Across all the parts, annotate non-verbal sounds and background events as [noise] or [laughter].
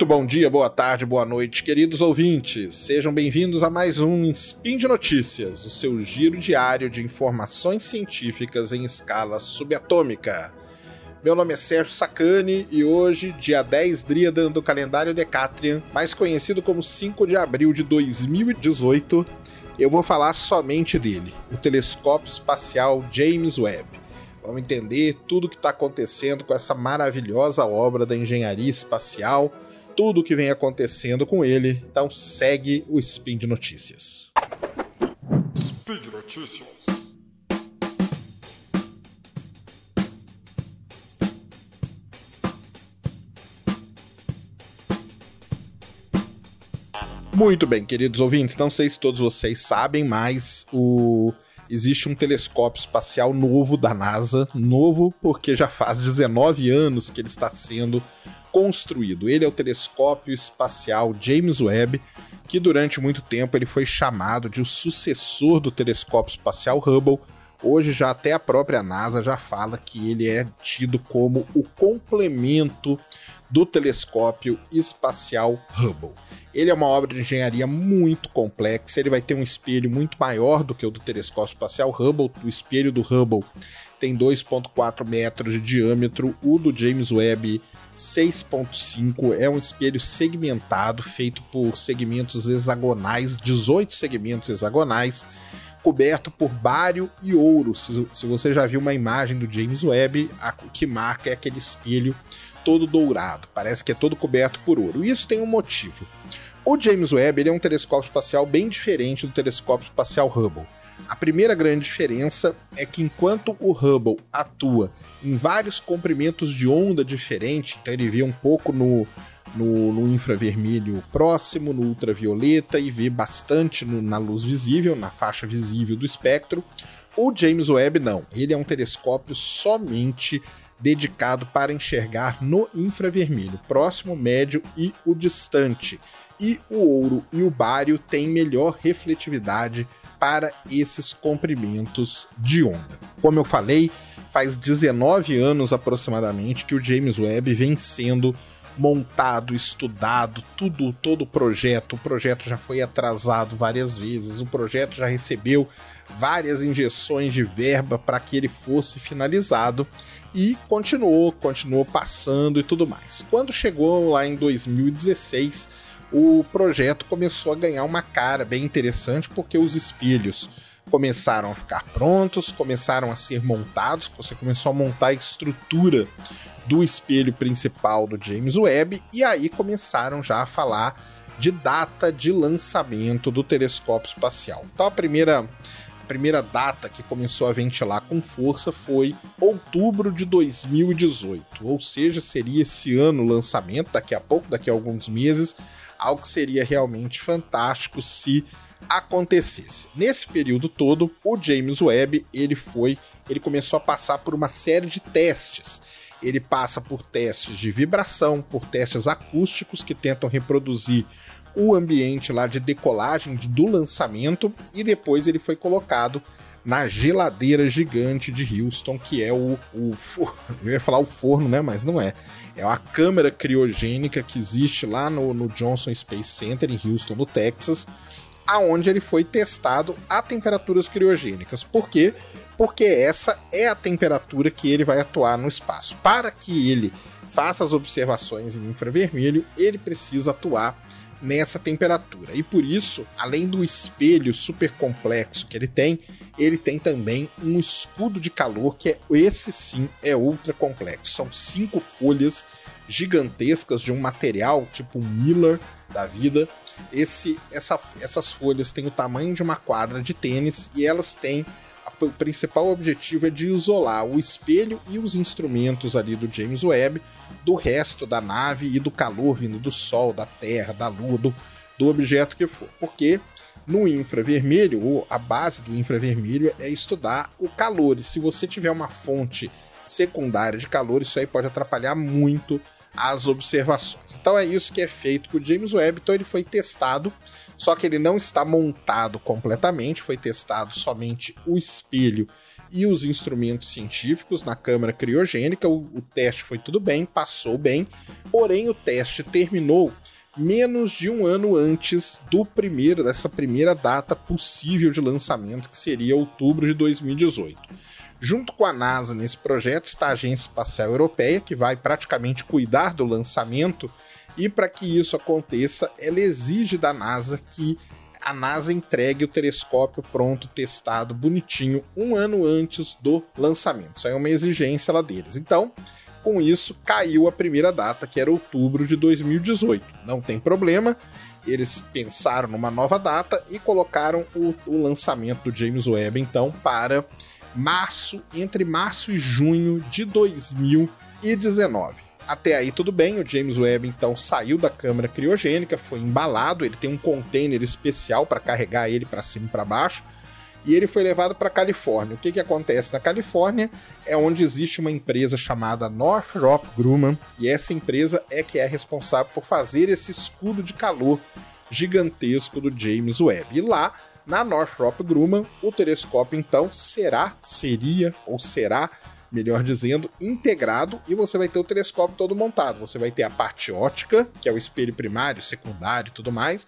Muito bom dia, boa tarde, boa noite, queridos ouvintes. Sejam bem-vindos a mais um Spin de Notícias, o seu giro diário de informações científicas em escala subatômica. Meu nome é Sérgio Sacani e hoje, dia 10 Dríada do calendário Decatrian, mais conhecido como 5 de abril de 2018, eu vou falar somente dele, o telescópio espacial James Webb. Vamos entender tudo o que está acontecendo com essa maravilhosa obra da engenharia espacial, tudo o que vem acontecendo com ele. Então segue o Spin de Notícias. Speed Notícias. Muito bem, queridos ouvintes, não sei se todos vocês sabem, mas o existe um telescópio espacial novo da NASA, novo porque já faz 19 anos que ele está sendo construído. Ele é o telescópio espacial James Webb, que durante muito tempo ele foi chamado de o sucessor do telescópio espacial Hubble. Hoje já até a própria NASA já fala que ele é tido como o complemento do telescópio espacial Hubble. Ele é uma obra de engenharia muito complexa, ele vai ter um espelho muito maior do que o do telescópio espacial Hubble. O espelho do Hubble tem 2,4 metros de diâmetro, o do James Webb 6,5. É um espelho segmentado, feito por segmentos hexagonais, 18 segmentos hexagonais, coberto por bário e ouro. Se, se você já viu uma imagem do James Webb, a, que marca é aquele espelho todo dourado, parece que é todo coberto por ouro. Isso tem um motivo. O James Webb é um telescópio espacial bem diferente do telescópio espacial Hubble. A primeira grande diferença é que enquanto o Hubble atua em vários comprimentos de onda diferentes, então ele vê um pouco no, no, no infravermelho próximo, no ultravioleta e vê bastante no, na luz visível, na faixa visível do espectro, o James Webb não. Ele é um telescópio somente dedicado para enxergar no infravermelho, próximo, médio e o distante e o ouro e o bário têm melhor refletividade para esses comprimentos de onda. Como eu falei, faz 19 anos aproximadamente que o James Webb vem sendo montado, estudado, tudo, todo o projeto. O projeto já foi atrasado várias vezes, o projeto já recebeu várias injeções de verba para que ele fosse finalizado e continuou, continuou passando e tudo mais. Quando chegou lá em 2016, o projeto começou a ganhar uma cara bem interessante porque os espelhos começaram a ficar prontos, começaram a ser montados, você começou a montar a estrutura do espelho principal do James Webb e aí começaram já a falar de data de lançamento do telescópio espacial. Então a primeira a primeira data que começou a ventilar com força foi outubro de 2018, ou seja, seria esse ano o lançamento, daqui a pouco, daqui a alguns meses, algo que seria realmente fantástico se acontecesse. Nesse período todo, o James Webb, ele foi, ele começou a passar por uma série de testes. Ele passa por testes de vibração, por testes acústicos que tentam reproduzir o ambiente lá de decolagem do lançamento e depois ele foi colocado na geladeira gigante de Houston, que é o, o [laughs] eu ia falar o forno, né, mas não é. É a câmera criogênica que existe lá no, no Johnson Space Center em Houston, no Texas, aonde ele foi testado a temperaturas criogênicas. Por quê? Porque essa é a temperatura que ele vai atuar no espaço. Para que ele faça as observações em infravermelho, ele precisa atuar nessa temperatura. E por isso, além do espelho super complexo que ele tem, ele tem também um escudo de calor que é esse sim é ultra complexo. São cinco folhas gigantescas de um material tipo Miller da vida. Esse, essa, essas folhas têm o tamanho de uma quadra de tênis e elas têm o principal objetivo é de isolar o espelho e os instrumentos ali do James Webb do resto da nave e do calor vindo do Sol, da Terra, da Lua, do, do objeto que for. Porque no infravermelho, ou a base do infravermelho é estudar o calor. E se você tiver uma fonte secundária de calor, isso aí pode atrapalhar muito as observações. Então é isso que é feito com o James Webb. Então ele foi testado, só que ele não está montado completamente, foi testado somente o espelho e os instrumentos científicos na câmara criogênica. O, o teste foi tudo bem, passou bem, porém o teste terminou menos de um ano antes do primeiro dessa primeira data possível de lançamento, que seria outubro de 2018. Junto com a NASA nesse projeto está a Agência Espacial Europeia, que vai praticamente cuidar do lançamento, e para que isso aconteça, ela exige da NASA que a NASA entregue o telescópio pronto, testado, bonitinho, um ano antes do lançamento. Isso é uma exigência lá deles. Então, com isso, caiu a primeira data, que era outubro de 2018. Não tem problema, eles pensaram numa nova data e colocaram o, o lançamento do James Webb, então, para março, entre março e junho de 2019. Até aí tudo bem, o James Webb então saiu da câmara criogênica, foi embalado, ele tem um container especial para carregar ele para cima e para baixo, e ele foi levado para a Califórnia. O que, que acontece na Califórnia é onde existe uma empresa chamada Northrop Grumman, e essa empresa é que é responsável por fazer esse escudo de calor gigantesco do James Webb. E lá na Northrop Grumman, o telescópio então será, seria ou será melhor dizendo, integrado e você vai ter o telescópio todo montado. Você vai ter a parte ótica, que é o espelho primário, secundário e tudo mais.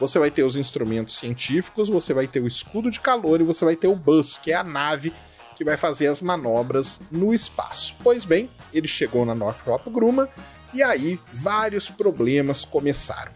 Você vai ter os instrumentos científicos, você vai ter o escudo de calor e você vai ter o bus, que é a nave que vai fazer as manobras no espaço. Pois bem, ele chegou na Northrop Grumman e aí vários problemas começaram.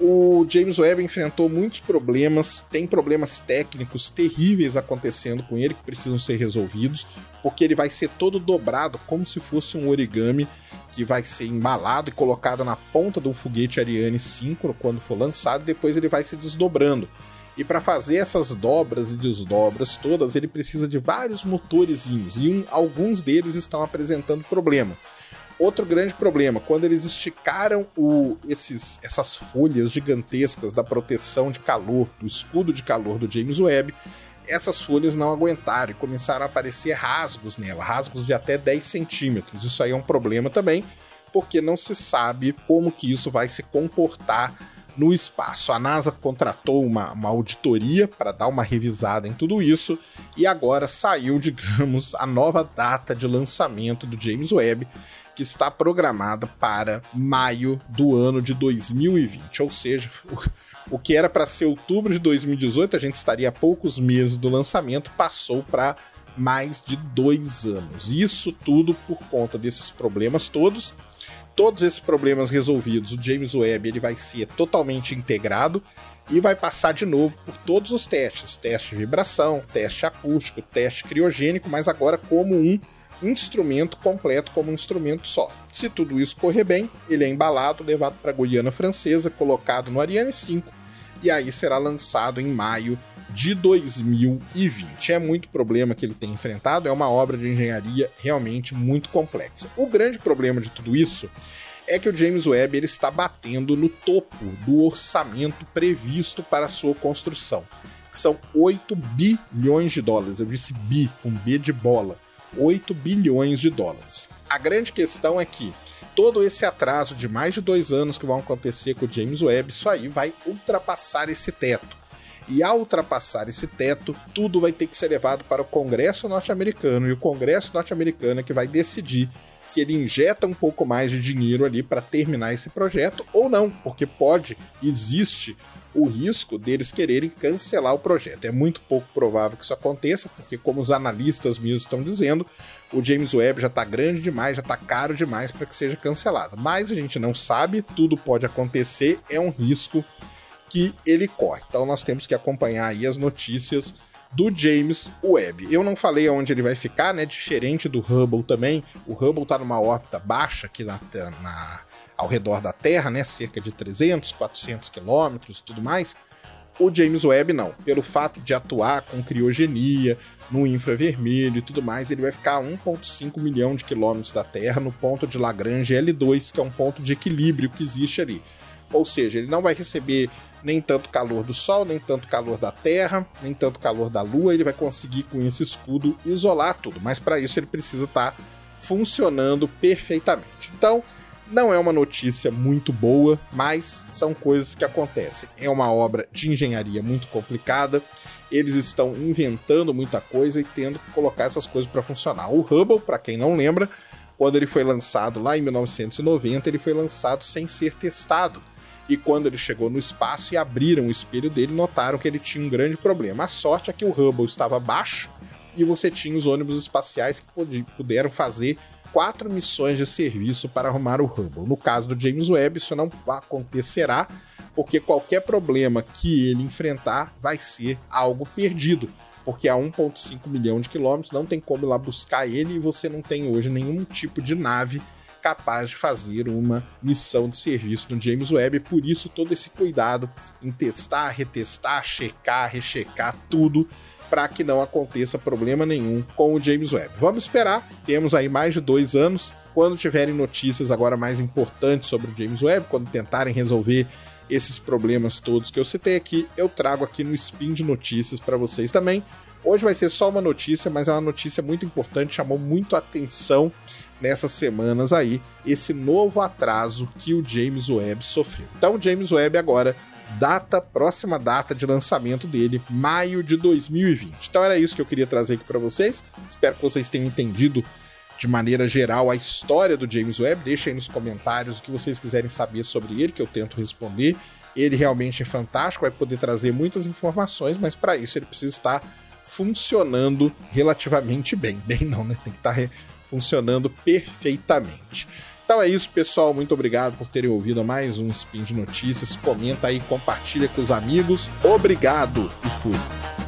O James Webb enfrentou muitos problemas, tem problemas técnicos terríveis acontecendo com ele que precisam ser resolvidos, porque ele vai ser todo dobrado como se fosse um origami que vai ser embalado e colocado na ponta de um foguete Ariane 5 quando for lançado, depois ele vai se desdobrando. E para fazer essas dobras e desdobras todas, ele precisa de vários motorzinhos e um, alguns deles estão apresentando problema. Outro grande problema, quando eles esticaram o, esses, essas folhas gigantescas da proteção de calor, do escudo de calor do James Webb, essas folhas não aguentaram e começaram a aparecer rasgos nela, rasgos de até 10 centímetros. Isso aí é um problema também, porque não se sabe como que isso vai se comportar no espaço. A NASA contratou uma, uma auditoria para dar uma revisada em tudo isso e agora saiu, [laughs] digamos, a nova data de lançamento do James Webb, que está programada para maio do ano de 2020. Ou seja, o, [laughs] o que era para ser outubro de 2018, a gente estaria a poucos meses do lançamento, passou para mais de dois anos. Isso tudo por conta desses problemas todos. Todos esses problemas resolvidos, o James Webb ele vai ser totalmente integrado e vai passar de novo por todos os testes: teste de vibração, teste acústico, teste criogênico, mas agora como um instrumento completo como um instrumento só. Se tudo isso correr bem, ele é embalado, levado para a Guiana Francesa, colocado no Ariane 5 e aí será lançado em maio de 2020. É muito problema que ele tem enfrentado, é uma obra de engenharia realmente muito complexa. O grande problema de tudo isso é que o James Webb ele está batendo no topo do orçamento previsto para sua construção, que são 8 bilhões de dólares. Eu disse bi, um B de bola. 8 bilhões de dólares. A grande questão é que todo esse atraso de mais de dois anos que vão acontecer com o James Webb, isso aí vai ultrapassar esse teto. E ao ultrapassar esse teto, tudo vai ter que ser levado para o Congresso norte-americano, e o Congresso norte-americano é que vai decidir se ele injeta um pouco mais de dinheiro ali para terminar esse projeto ou não, porque pode, existe o risco deles quererem cancelar o projeto. É muito pouco provável que isso aconteça, porque, como os analistas mesmo estão dizendo, o James Webb já está grande demais, já está caro demais para que seja cancelado. Mas a gente não sabe, tudo pode acontecer, é um risco que ele corre. Então nós temos que acompanhar aí as notícias do James Webb. Eu não falei aonde ele vai ficar, né? Diferente do Hubble também. O Hubble está numa órbita baixa aqui na, na ao redor da Terra, né, cerca de 300, 400 quilômetros e tudo mais. O James Webb não. Pelo fato de atuar com criogenia, no infravermelho e tudo mais, ele vai ficar a 1,5 milhão de quilômetros da Terra no ponto de Lagrange L2, que é um ponto de equilíbrio que existe ali. Ou seja, ele não vai receber nem tanto calor do Sol, nem tanto calor da Terra, nem tanto calor da Lua. Ele vai conseguir, com esse escudo, isolar tudo. Mas para isso ele precisa estar tá funcionando perfeitamente. Então, Não é uma notícia muito boa, mas são coisas que acontecem. É uma obra de engenharia muito complicada. Eles estão inventando muita coisa e tendo que colocar essas coisas para funcionar. O Hubble, para quem não lembra, quando ele foi lançado lá em 1990, ele foi lançado sem ser testado. E quando ele chegou no espaço e abriram o espelho dele, notaram que ele tinha um grande problema. A sorte é que o Hubble estava baixo e você tinha os ônibus espaciais que puderam fazer quatro missões de serviço para arrumar o Hubble. No caso do James Webb, isso não acontecerá, porque qualquer problema que ele enfrentar vai ser algo perdido. Porque a 1,5 milhão de quilômetros não tem como ir lá buscar ele e você não tem hoje nenhum tipo de nave capaz de fazer uma missão de serviço no James Webb. Por isso, todo esse cuidado em testar, retestar, checar, rechecar tudo para que não aconteça problema nenhum com o James Webb. Vamos esperar, temos aí mais de dois anos. Quando tiverem notícias agora mais importantes sobre o James Webb, quando tentarem resolver esses problemas todos que eu citei aqui, eu trago aqui no Spin de Notícias para vocês também. Hoje vai ser só uma notícia, mas é uma notícia muito importante, chamou muito atenção nessas semanas aí, esse novo atraso que o James Webb sofreu. Então, o James Webb agora data, próxima data de lançamento dele, maio de 2020. Então era isso que eu queria trazer aqui para vocês. Espero que vocês tenham entendido de maneira geral a história do James Webb. Deixem aí nos comentários o que vocês quiserem saber sobre ele, que eu tento responder. Ele realmente é fantástico, vai poder trazer muitas informações, mas para isso ele precisa estar funcionando relativamente bem. [laughs] Bem não, né? Tem que estar funcionando perfeitamente. Então é isso, pessoal. Muito obrigado por terem ouvido mais um Spin de Notícias. Comenta aí, compartilha com os amigos. Obrigado e fui.